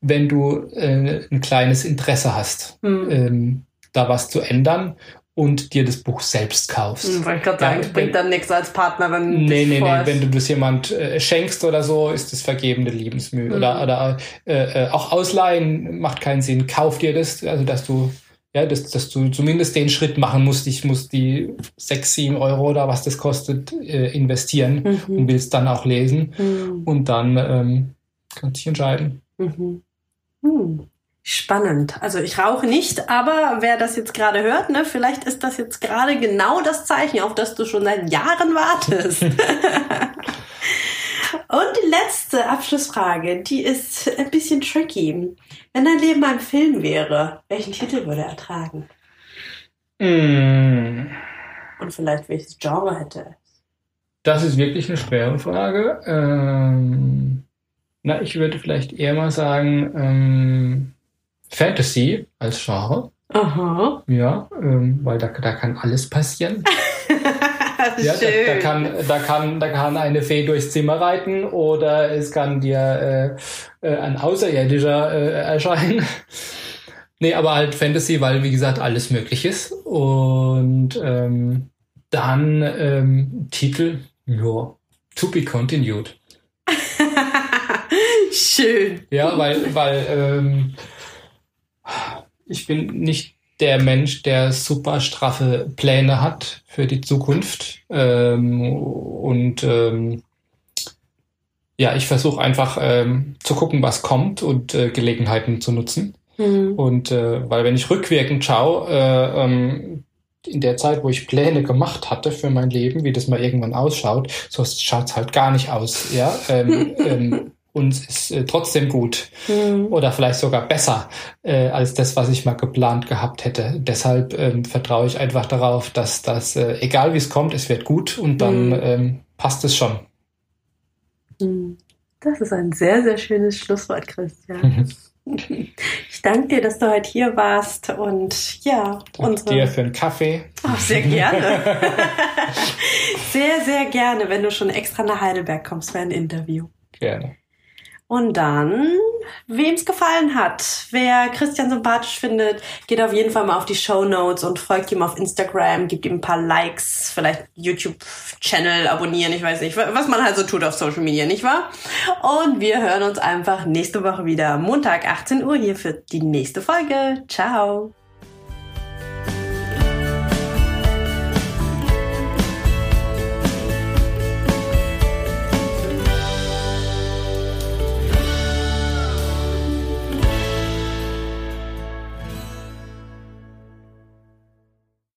wenn du äh, ein kleines Interesse hast, mhm. ähm, da was zu ändern und dir das Buch selbst kaufst. Hm, ich gerade sagen, ja, es bringt dann nichts als Partner, wenn Nee, nee, nee, wenn du das jemand äh, schenkst oder so, ist das vergebene Liebensmühe. Mhm. Oder, oder äh, äh, auch ausleihen macht keinen Sinn. Kauf dir das, also dass du ja, dass, dass du zumindest den Schritt machen musst, ich muss die sechs, sieben Euro oder was das kostet, äh, investieren mhm. und willst dann auch lesen. Mhm. Und dann ähm, kannst dich entscheiden. Mhm. Hm. Spannend. Also ich rauche nicht, aber wer das jetzt gerade hört, ne, vielleicht ist das jetzt gerade genau das Zeichen, auf das du schon seit Jahren wartest. Und die letzte Abschlussfrage, die ist ein bisschen tricky. Wenn dein Leben ein Film wäre, welchen Titel würde er tragen? Mm. Und vielleicht welches Genre hätte es? Das ist wirklich eine schwere Frage. Ähm, na, ich würde vielleicht eher mal sagen, ähm, Fantasy als Genre. Aha. Ja, ähm, weil da, da kann alles passieren. ja, da, da, kann, da, kann, da kann eine Fee durchs Zimmer reiten oder es kann dir äh, äh, ein Außerirdischer äh, erscheinen. nee, aber halt Fantasy, weil wie gesagt alles möglich ist. Und ähm, dann ähm, Titel, ja, To Be Continued. Schön. Ja, weil, weil ähm, ich bin nicht der Mensch, der super straffe Pläne hat für die Zukunft. Ähm, und ähm, ja, ich versuche einfach ähm, zu gucken, was kommt und äh, Gelegenheiten zu nutzen. Mhm. Und äh, weil wenn ich rückwirkend schaue, äh, ähm, in der Zeit, wo ich Pläne gemacht hatte für mein Leben, wie das mal irgendwann ausschaut, so schaut es halt gar nicht aus. Ja, ähm, ähm, uns ist äh, trotzdem gut mhm. oder vielleicht sogar besser äh, als das, was ich mal geplant gehabt hätte. Deshalb ähm, vertraue ich einfach darauf, dass das, äh, egal wie es kommt, es wird gut und dann mhm. ähm, passt es schon. Mhm. Das ist ein sehr, sehr schönes Schlusswort, Christian. Ich danke dir, dass du heute hier warst und ja. Danke unsere... dir für einen Kaffee. Oh, sehr gerne. sehr, sehr gerne, wenn du schon extra nach Heidelberg kommst für ein Interview. Gerne. Und dann, wem es gefallen hat, wer Christian sympathisch findet, geht auf jeden Fall mal auf die Show Notes und folgt ihm auf Instagram, gibt ihm ein paar Likes, vielleicht YouTube-Channel abonnieren, ich weiß nicht, was man halt so tut auf Social Media, nicht wahr? Und wir hören uns einfach nächste Woche wieder, Montag 18 Uhr hier für die nächste Folge. Ciao!